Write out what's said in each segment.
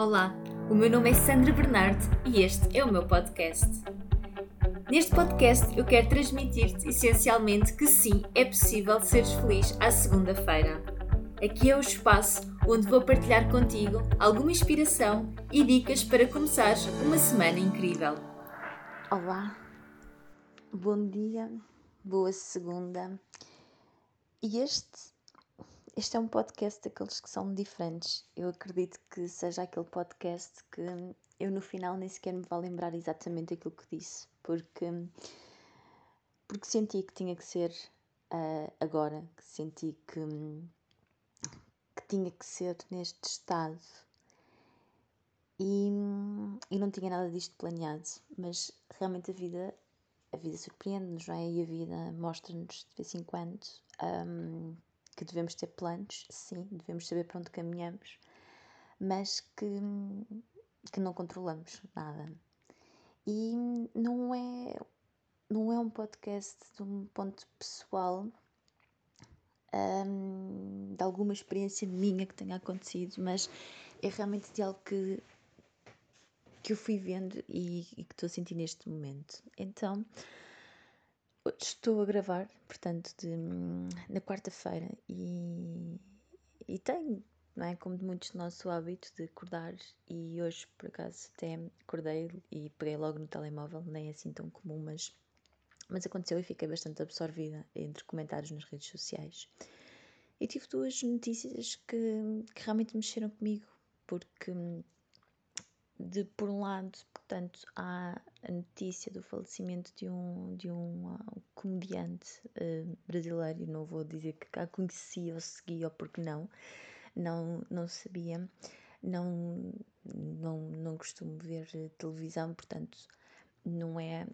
Olá, o meu nome é Sandra Bernardo e este é o meu podcast. Neste podcast eu quero transmitir-te essencialmente que sim, é possível seres feliz à segunda-feira. Aqui é o espaço onde vou partilhar contigo alguma inspiração e dicas para começares uma semana incrível. Olá, bom dia, boa segunda. E este este é um podcast daqueles que são diferentes. Eu acredito que seja aquele podcast que eu no final nem sequer me vá lembrar exatamente aquilo que disse, porque, porque senti que tinha que ser uh, agora, que senti que, que tinha que ser neste estado. E, e não tinha nada disto planeado, mas realmente a vida a vida surpreende-nos, não é? E a vida mostra-nos de vez em quando um, que devemos ter planos, sim, devemos saber para onde caminhamos, mas que, que não controlamos nada. E não é, não é um podcast de um ponto pessoal um, de alguma experiência minha que tenha acontecido, mas é realmente de algo que, que eu fui vendo e, e que estou a sentir neste momento. Então, estou a gravar, portanto, de, na quarta-feira e, e tenho, não é? Como de muitos do nosso hábito de acordar e hoje, por acaso, até acordei e peguei logo no telemóvel, nem é assim tão comum, mas, mas aconteceu e fiquei bastante absorvida entre comentários nas redes sociais. E tive duas notícias que, que realmente mexeram comigo, porque de por um lado, portanto, há a notícia do falecimento de um, de um, uh, comediante uh, brasileiro, não vou dizer que a conhecia ou seguia ou porque não, não, não sabia, não, não, não costumo ver televisão, portanto, não é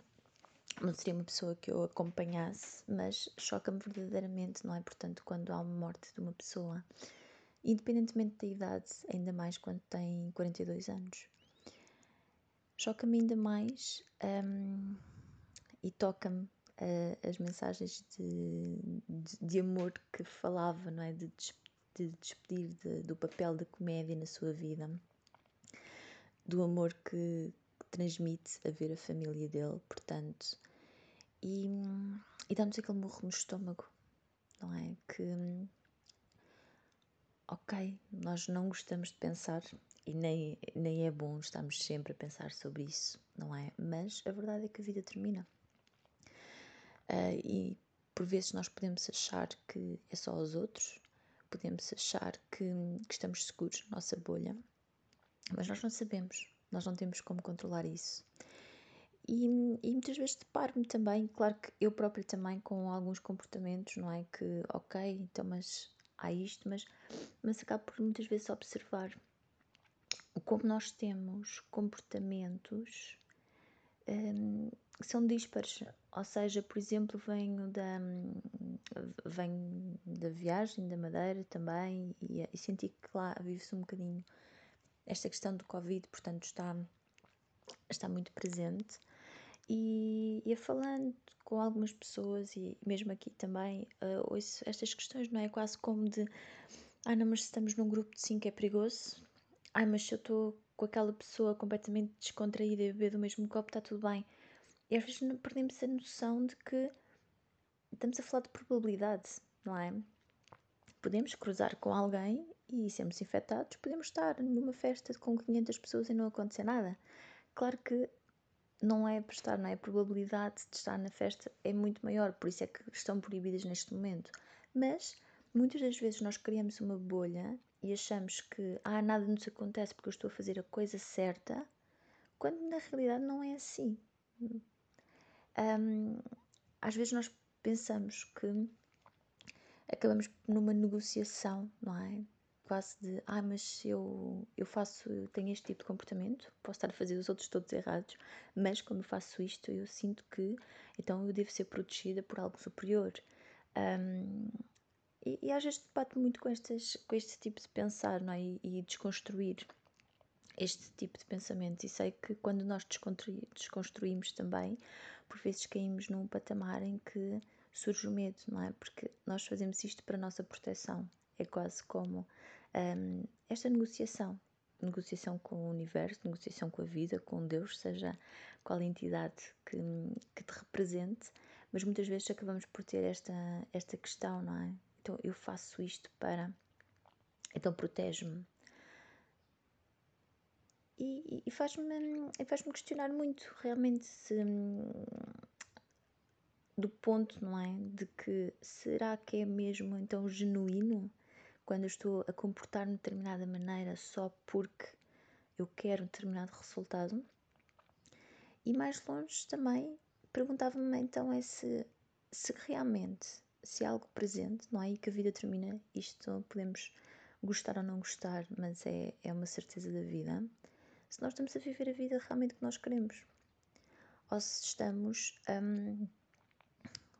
não seria uma pessoa que eu acompanhasse, mas choca-me verdadeiramente, não é? Portanto, quando há uma morte de uma pessoa, independentemente da idade, ainda mais quando tem 42 anos, choca-me ainda mais um, e toca-me uh, as mensagens de, de, de, amor que falava, não é? De, de despedir de, do papel da comédia na sua vida, do amor que, que transmite a ver a família dele, portanto, e, e dá-nos aquele morro no estômago, não é? Que, ok, nós não gostamos de pensar e nem, nem é bom estarmos sempre a pensar sobre isso, não é? Mas a verdade é que a vida termina. Uh, e por vezes nós podemos achar que é só aos outros, podemos achar que, que estamos seguros na nossa bolha, mas nós não sabemos, nós não temos como controlar isso. E, e muitas vezes deparo-me também, claro que eu própria também, com alguns comportamentos, não é? Que, ok, então, mas isto, mas, mas acabo por muitas vezes observar como nós temos comportamentos um, que são díspares. Ou seja, por exemplo, venho da, venho da viagem da Madeira também e, e senti que lá vive-se um bocadinho esta questão do Covid, portanto está, está muito presente. E ia falando com algumas pessoas e mesmo aqui também uh, ouço estas questões, não é? Quase como de ah, não, mas se estamos num grupo de cinco é perigoso, ai, mas se eu estou com aquela pessoa completamente descontraída e beber do mesmo copo, está tudo bem. E às vezes perdemos a noção de que estamos a falar de probabilidade, não é? Podemos cruzar com alguém e sermos infectados, podemos estar numa festa com 500 pessoas e não acontecer nada. Claro que não é para estar, não é? A probabilidade de estar na festa é muito maior, por isso é que estão proibidas neste momento. Mas muitas das vezes nós criamos uma bolha e achamos que ah, nada nos acontece porque eu estou a fazer a coisa certa, quando na realidade não é assim. Um, às vezes nós pensamos que acabamos numa negociação, não é? Quase de, ah, mas eu, eu faço, tenho este tipo de comportamento, posso estar a fazer os outros todos errados, mas quando faço isto eu sinto que então eu devo ser protegida por algo superior. Um, e, e às vezes debato muito com, estas, com este tipo de pensar não é? e, e desconstruir este tipo de pensamentos. E sei que quando nós desconstruímos também, por vezes caímos num patamar em que surge o medo, não é? Porque nós fazemos isto para a nossa proteção. É quase como um, esta negociação, negociação com o universo, negociação com a vida, com Deus, seja qual entidade que, que te represente, mas muitas vezes acabamos por ter esta, esta questão, não é? Então eu faço isto para. Então protege-me. E, e faz-me faz questionar muito, realmente, se, do ponto, não é? De que será que é mesmo então genuíno quando eu estou a comportar-me de determinada maneira só porque eu quero um determinado resultado. E mais longe também perguntava-me então é se, se realmente, se é algo presente, não é aí que a vida termina, isto podemos gostar ou não gostar, mas é, é uma certeza da vida, se nós estamos a viver a vida realmente que nós queremos. Ou se estamos, um,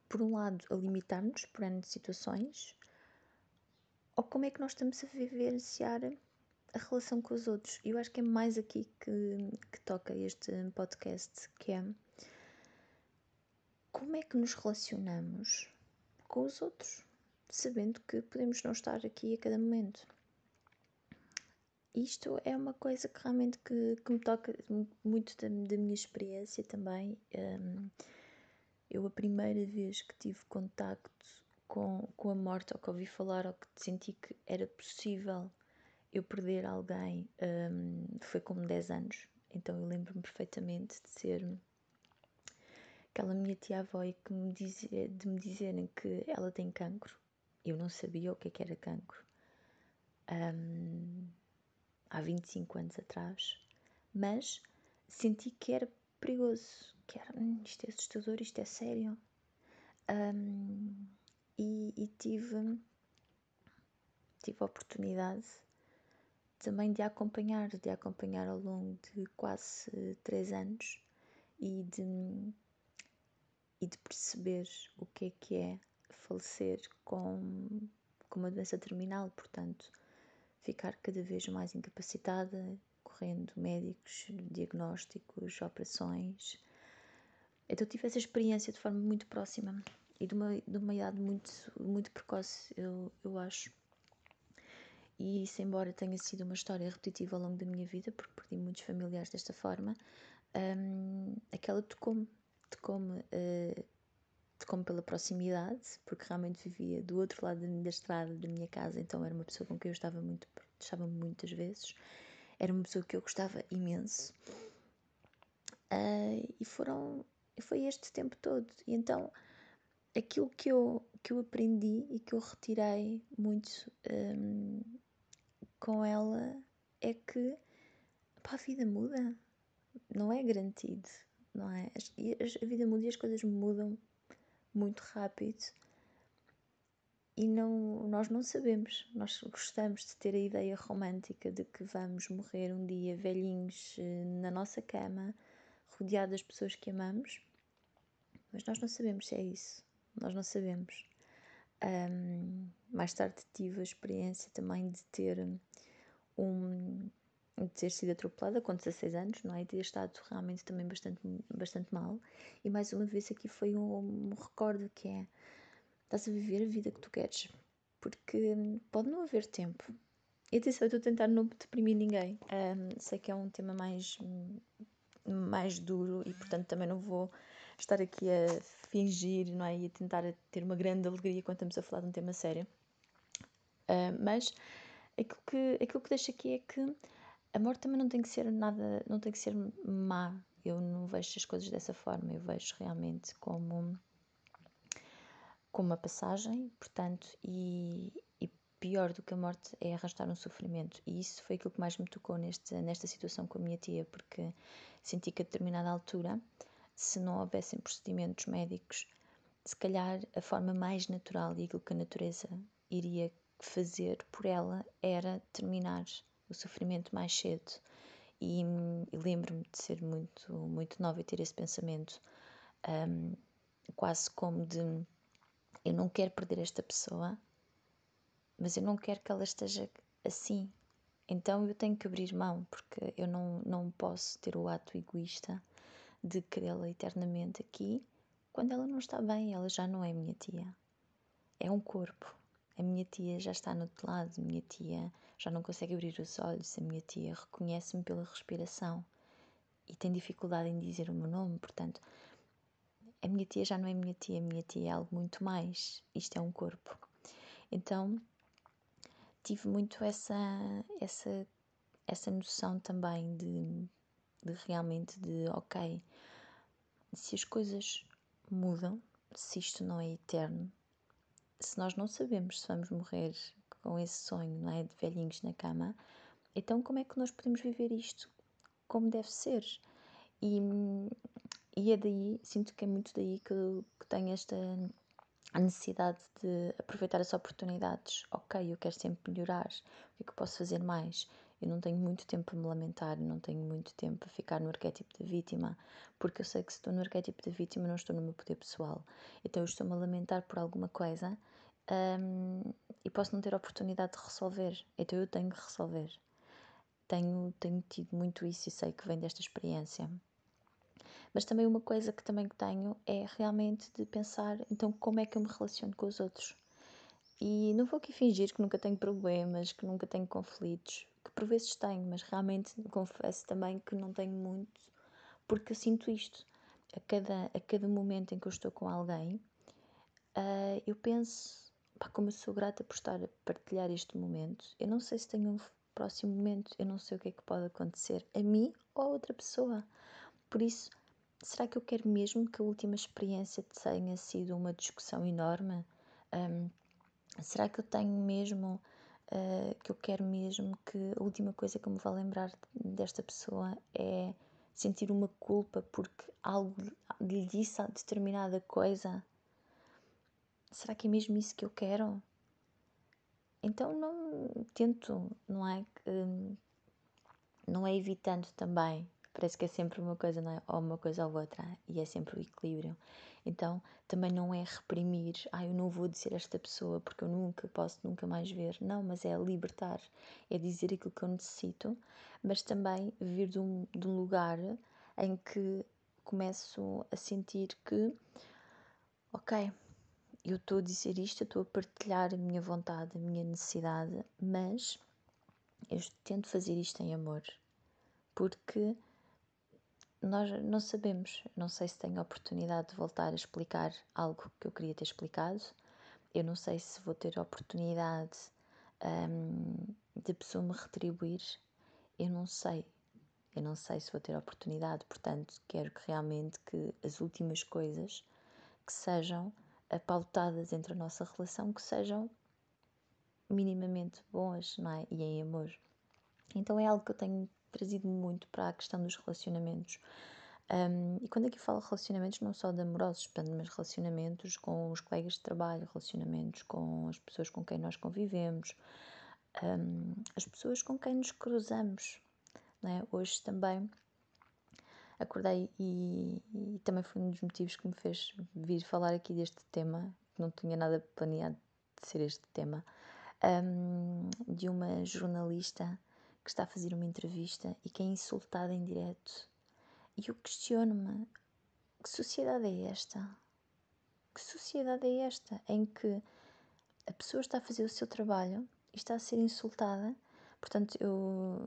por um lado, a limitar-nos por N situações, ou como é que nós estamos a vivenciar a relação com os outros. Eu acho que é mais aqui que, que toca este podcast, que é como é que nos relacionamos com os outros, sabendo que podemos não estar aqui a cada momento. Isto é uma coisa que realmente que, que me toca muito da, da minha experiência também. Um, eu a primeira vez que tive contacto com, com a morte ou que ouvi falar ou que senti que era possível eu perder alguém um, foi com 10 anos. Então eu lembro-me perfeitamente de ser aquela minha tia-avó que me dizia, de me dizerem que ela tem cancro. Eu não sabia o que, é que era cancro. Um, há 25 anos atrás. Mas senti que era perigoso, que era, hum, isto é assustador, isto é sério. Um, e, e tive, tive a oportunidade também de acompanhar, de acompanhar ao longo de quase três anos e de, e de perceber o que é que é falecer com, com uma doença terminal, portanto, ficar cada vez mais incapacitada, correndo médicos, diagnósticos, operações. Então tive essa experiência de forma muito próxima e de uma, de uma idade muito, muito precoce, eu, eu acho. E isso, embora tenha sido uma história repetitiva ao longo da minha vida, porque perdi muitos familiares desta forma, um, aquela tocou-me, tocou-me, uh, tocou-me pela proximidade, porque realmente vivia do outro lado da estrada da minha casa, então era uma pessoa com quem eu estava muito, estava muitas vezes, era uma pessoa que eu gostava imenso. Uh, e foram, foi este tempo todo. E então aquilo que eu, que eu aprendi e que eu retirei muito um, com ela é que pá, a vida muda, não é garantido, não é? A vida muda e as coisas mudam muito rápido e não, nós não sabemos. Nós gostamos de ter a ideia romântica de que vamos morrer um dia velhinhos eh, na nossa cama, rodeados das pessoas que amamos, mas nós não sabemos se é isso nós não sabemos. Um, mais tarde tive a experiência também de ter um de ter sido atropelada com 16 anos, não é? E ter estado realmente também bastante, bastante mal. E mais uma vez aqui foi um, um recordo que é estás a viver a vida que tu queres, porque pode não haver tempo. E atenção, eu estou a tentar não deprimir ninguém. Um, sei que é um tema mais, mais duro e portanto também não vou estar aqui a fingir não é? e a tentar ter uma grande alegria quando estamos a falar de um tema sério. Uh, mas aquilo que, aquilo que deixo aqui é que a morte também não tem que ser nada, não tem que ser má. Eu não vejo as coisas dessa forma, eu vejo realmente como, como uma passagem, portanto, e, e pior do que a morte é arrastar um sofrimento. E isso foi aquilo que mais me tocou neste, nesta situação com a minha tia, porque senti que a determinada altura se não houvessem procedimentos médicos, se calhar a forma mais natural e aquilo que a natureza iria fazer por ela era terminar o sofrimento mais cedo. E, e lembro-me de ser muito, muito nova e ter esse pensamento, um, quase como de eu não quero perder esta pessoa, mas eu não quero que ela esteja assim. Então eu tenho que abrir mão, porque eu não, não posso ter o ato egoísta de querê-la eternamente aqui, quando ela não está bem, ela já não é minha tia. É um corpo. a minha tia já está no outro lado, a minha tia já não consegue abrir os olhos, a minha tia reconhece-me pela respiração e tem dificuldade em dizer o meu nome, portanto, a minha tia já não é minha tia, a minha tia é algo muito mais. Isto é um corpo. Então, tive muito essa essa essa noção também de, de realmente de ok, se as coisas mudam, se isto não é eterno, se nós não sabemos se vamos morrer com esse sonho, não é, de velhinhos na cama, então como é que nós podemos viver isto como deve ser? E, e é daí, sinto que é muito daí que, que tenho esta necessidade de aproveitar as oportunidades. Ok, eu quero sempre melhorar, o que é que eu posso fazer mais? Eu não tenho muito tempo para me lamentar, não tenho muito tempo para ficar no arquétipo da vítima, porque eu sei que se estou no arquétipo da vítima não estou no meu poder pessoal. Então eu estou-me a lamentar por alguma coisa um, e posso não ter a oportunidade de resolver. Então eu tenho que resolver. Tenho, tenho tido muito isso e sei que vem desta experiência. Mas também uma coisa que também tenho é realmente de pensar, então como é que eu me relaciono com os outros? E não vou aqui fingir que nunca tenho problemas, que nunca tenho conflitos, por vezes tenho, mas realmente confesso também que não tenho muito, porque eu sinto isto. A cada, a cada momento em que eu estou com alguém, uh, eu penso, pá, como eu sou grata por estar a partilhar este momento. Eu não sei se tenho um próximo momento, eu não sei o que é que pode acontecer a mim ou a outra pessoa. Por isso, será que eu quero mesmo que a última experiência tenha sido uma discussão enorme? Um, será que eu tenho mesmo, uh, que eu quero mesmo que a última coisa que eu me vá lembrar desta pessoa é sentir uma culpa porque algo lhe disse determinada coisa? Será que é mesmo isso que eu quero? Então não tento, não é? Hum, não é evitando também parece que é sempre uma coisa, não é? Ou uma coisa ou outra, e é sempre o equilíbrio. Então, também não é reprimir, ah, eu não vou dizer esta pessoa porque eu nunca posso nunca mais ver. Não, mas é libertar, é dizer aquilo que eu necessito, mas também vir de um, de um lugar em que começo a sentir que, ok, eu estou a dizer isto, estou a partilhar a minha vontade, a minha necessidade, mas eu tento fazer isto em amor, porque nós não sabemos. Não sei se tenho a oportunidade de voltar a explicar algo que eu queria ter explicado. Eu não sei se vou ter a oportunidade um, de pessoa me retribuir. Eu não sei. Eu não sei se vou ter a oportunidade. Portanto, quero que realmente que as últimas coisas que sejam pautadas entre a nossa relação que sejam minimamente boas, não é? E em amor. Então é algo que eu tenho trazido muito para a questão dos relacionamentos. Um, e quando aqui falo relacionamentos, não só de amorosos, mas relacionamentos com os colegas de trabalho, relacionamentos com as pessoas com quem nós convivemos, um, as pessoas com quem nos cruzamos. É? Hoje também acordei e, e, também foi um dos motivos que me fez vir falar aqui deste tema, que não tinha nada planeado de ser este tema, um, de uma jornalista que está a fazer uma entrevista e que é insultada em direto. E eu questiono-me: que sociedade é esta? Que sociedade é esta em que a pessoa está a fazer o seu trabalho e está a ser insultada? Portanto, eu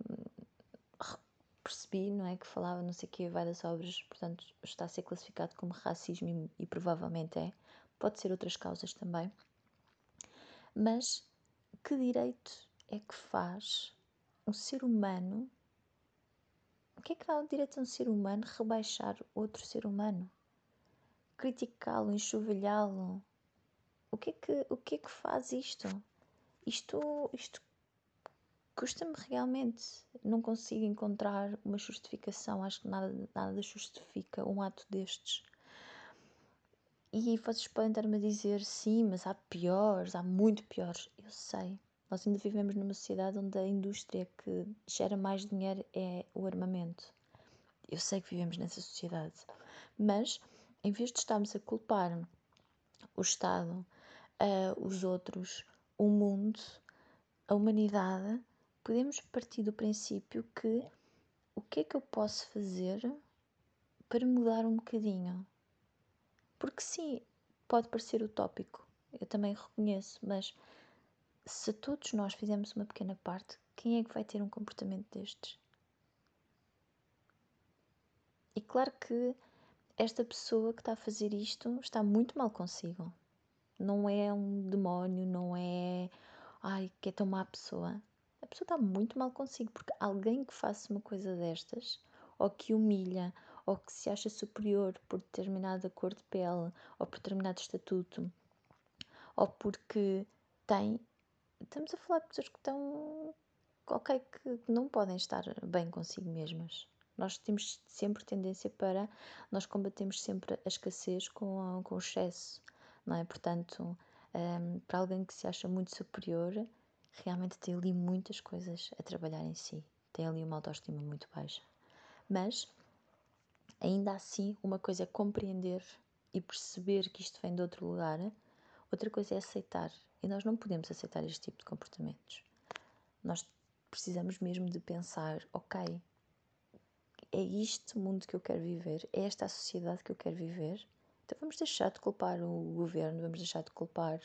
percebi, não é? Que falava não sei o que, vai das obras, portanto, está a ser classificado como racismo e, e provavelmente é. Pode ser outras causas também. Mas que direito é que faz um ser humano, o que é que dá o direito a um ser humano rebaixar outro ser humano? Criticá-lo, enxovalhá-lo? O que é que, o que, é que faz isto? Isto, isto custa-me realmente. Não consigo encontrar uma justificação. Acho que nada, nada justifica um ato destes. E vocês podem estar-me a dizer sim, mas há piores, há muito piores. Eu sei. Nós ainda vivemos numa sociedade onde a indústria que gera mais dinheiro é o armamento. Eu sei que vivemos nessa sociedade, mas em vez de estarmos a culpar o Estado, uh, os outros, o mundo, a humanidade, podemos partir do princípio que o que é que eu posso fazer para mudar um bocadinho? Porque sim, pode parecer utópico, eu também reconheço, mas se todos nós fizermos uma pequena parte, quem é que vai ter um comportamento destes? E claro que esta pessoa que está a fazer isto está muito mal consigo. Não é um demónio, não é. Ai, que é tão má pessoa. A pessoa está muito mal consigo, porque alguém que faça uma coisa destas, ou que humilha, ou que se acha superior por determinada cor de pele, ou por determinado estatuto, ou porque tem. Estamos a falar de pessoas que estão. Ok, que não podem estar bem consigo mesmas. Nós temos sempre tendência para. Nós combatemos sempre a escassez com, com o excesso, não é? Portanto, um, para alguém que se acha muito superior, realmente tem ali muitas coisas a trabalhar em si. Tem ali uma autoestima muito baixa. Mas, ainda assim, uma coisa é compreender e perceber que isto vem de outro lugar, outra coisa é aceitar. E nós não podemos aceitar este tipo de comportamentos. Nós precisamos mesmo de pensar, ok, é este mundo que eu quero viver, é esta a sociedade que eu quero viver. Então vamos deixar de culpar o governo, vamos deixar de culpar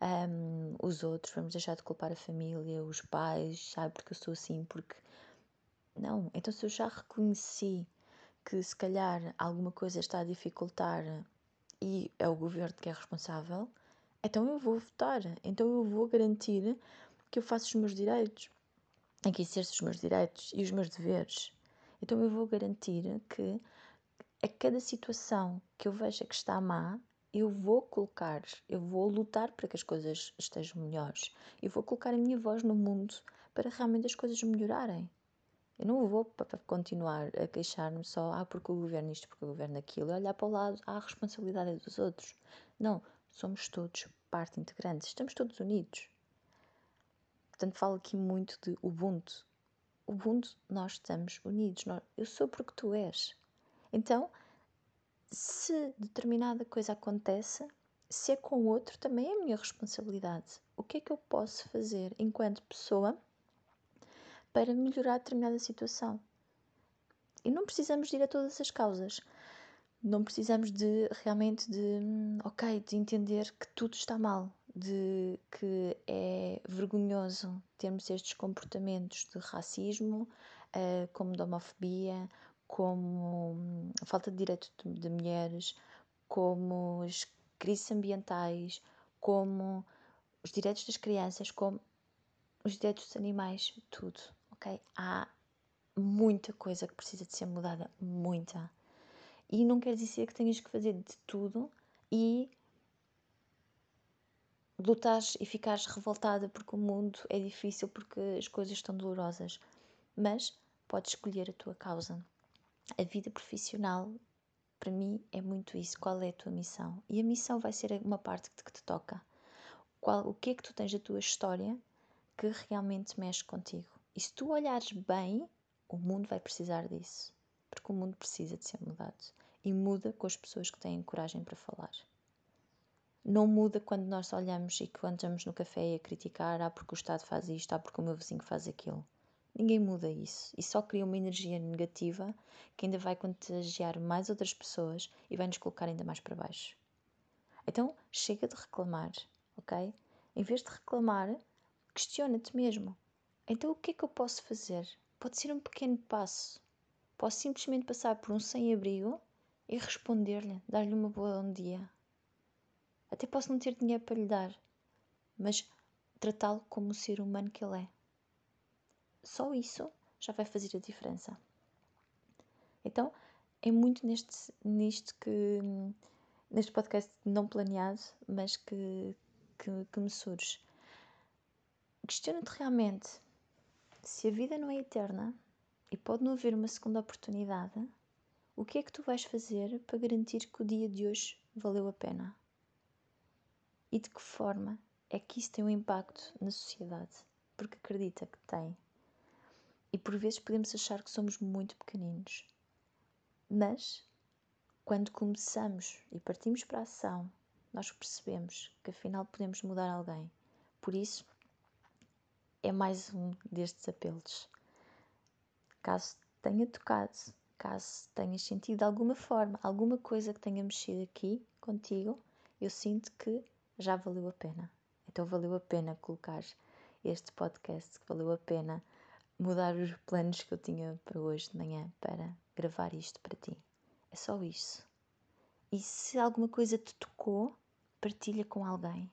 um, os outros, vamos deixar de culpar a família, os pais, sabe, porque eu sou assim, porque. Não, então se eu já reconheci que se calhar alguma coisa está a dificultar e é o governo que é responsável, então eu vou votar, então eu vou garantir que eu faço os meus direitos, que exerço os meus direitos e os meus deveres. Então eu vou garantir que a cada situação que eu veja que está má, eu vou colocar, eu vou lutar para que as coisas estejam melhores. Eu vou colocar a minha voz no mundo para realmente as coisas melhorarem. Eu não vou continuar a queixar-me só, ah, porque o governo isto, porque o governo aquilo, e olhar para o lado, ah, a responsabilidade é dos outros. Não, somos todos parte integrante, estamos todos unidos. Portanto, falo aqui muito de Ubuntu, Ubuntu, nós estamos unidos. Eu sou porque tu és. Então, se determinada coisa acontece, se é com o outro, também é minha responsabilidade. O que é que eu posso fazer enquanto pessoa para melhorar determinada situação? E não precisamos de ir a todas as causas. Não precisamos de realmente de, ok, de entender que tudo está mal de que é vergonhoso termos estes comportamentos de racismo, uh, como de homofobia, como um, falta de direitos de, de, mulheres, como as crises ambientais, como os direitos das crianças, como os direitos dos animais, tudo, ok? Há muita coisa que precisa de ser mudada, muita. E não quer dizer que tenhas que fazer de tudo e lutares e ficares revoltada porque o mundo é difícil, porque as coisas estão dolorosas, mas podes escolher a tua causa. A vida profissional, para mim, é muito isso. Qual é a tua missão? E a missão vai ser uma parte que te toca. Qual, o que é que tu tens da tua história que realmente mexe contigo? E se tu olhares bem, o mundo vai precisar disso. Porque o mundo precisa de ser mudado. E muda com as pessoas que têm coragem para falar não muda quando nós olhamos e quando estamos no café a criticar, ah, porque o Estado faz isto, ah, porque o meu vizinho faz aquilo. Ninguém muda isso. E só cria uma energia negativa que ainda vai contagiar mais outras pessoas e vai nos colocar ainda mais para baixo. Então, chega de reclamar, ok? Em vez de reclamar, questiona-te mesmo. Então, o que é que eu posso fazer? Pode ser um pequeno passo. Posso simplesmente passar por um sem-abrigo e responder-lhe, dar-lhe uma boa bom dia, até posso não ter dinheiro para lhe dar, mas tratá-lo como o ser humano que ele é. Só isso já vai fazer a diferença. Então, é muito neste, nisto que, neste podcast não planeado, mas que, que, que me surge. Questiona-te realmente se a vida não é eterna e pode não haver uma segunda oportunidade, o que é que tu vais fazer para garantir que o dia de hoje valeu a pena? e de que forma é que isso tem um impacto na sociedade, porque acredita que tem. E por vezes podemos achar que somos muito pequeninos, mas quando começamos e partimos para a ação, nós percebemos que afinal podemos mudar alguém. Por isso, é mais um destes apelos. Caso tenha tocado, caso tenhas sentido alguma forma, alguma coisa que tenha mexido aqui contigo, eu sinto que já valeu a pena. Então valeu a pena colocar este podcast, valeu a pena mudar os planos que eu tinha para hoje de manhã para gravar isto para ti. É só isso. E se alguma coisa te tocou, partilha com alguém.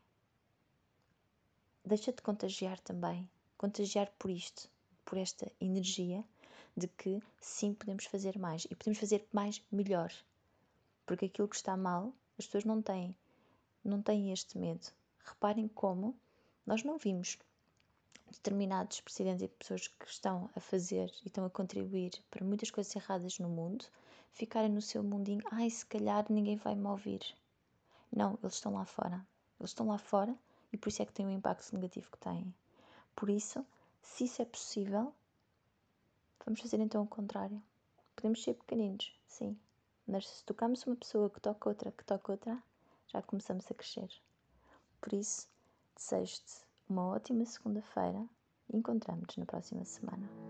Deixa-te contagiar também. Contagiar por isto, por esta energia de que sim podemos fazer mais e podemos fazer mais melhor. Porque aquilo que está mal, as pessoas não têm, não têm este medo. Reparem como nós não vimos determinados presidentes e pessoas que estão a fazer e estão a contribuir para muitas coisas erradas no mundo ficarem no seu mundinho, ai, se calhar ninguém vai me ouvir. Não, eles estão lá fora. Eles estão lá fora e por isso é que têm o impacto negativo que têm. Por isso, se isso é possível, vamos fazer então o contrário. Podemos ser pequeninos, sim, mas se tocarmos uma pessoa que toca outra, que toca outra, já começamos a crescer. Por isso, desejo-te uma ótima segunda-feira e encontramos-nos na próxima semana.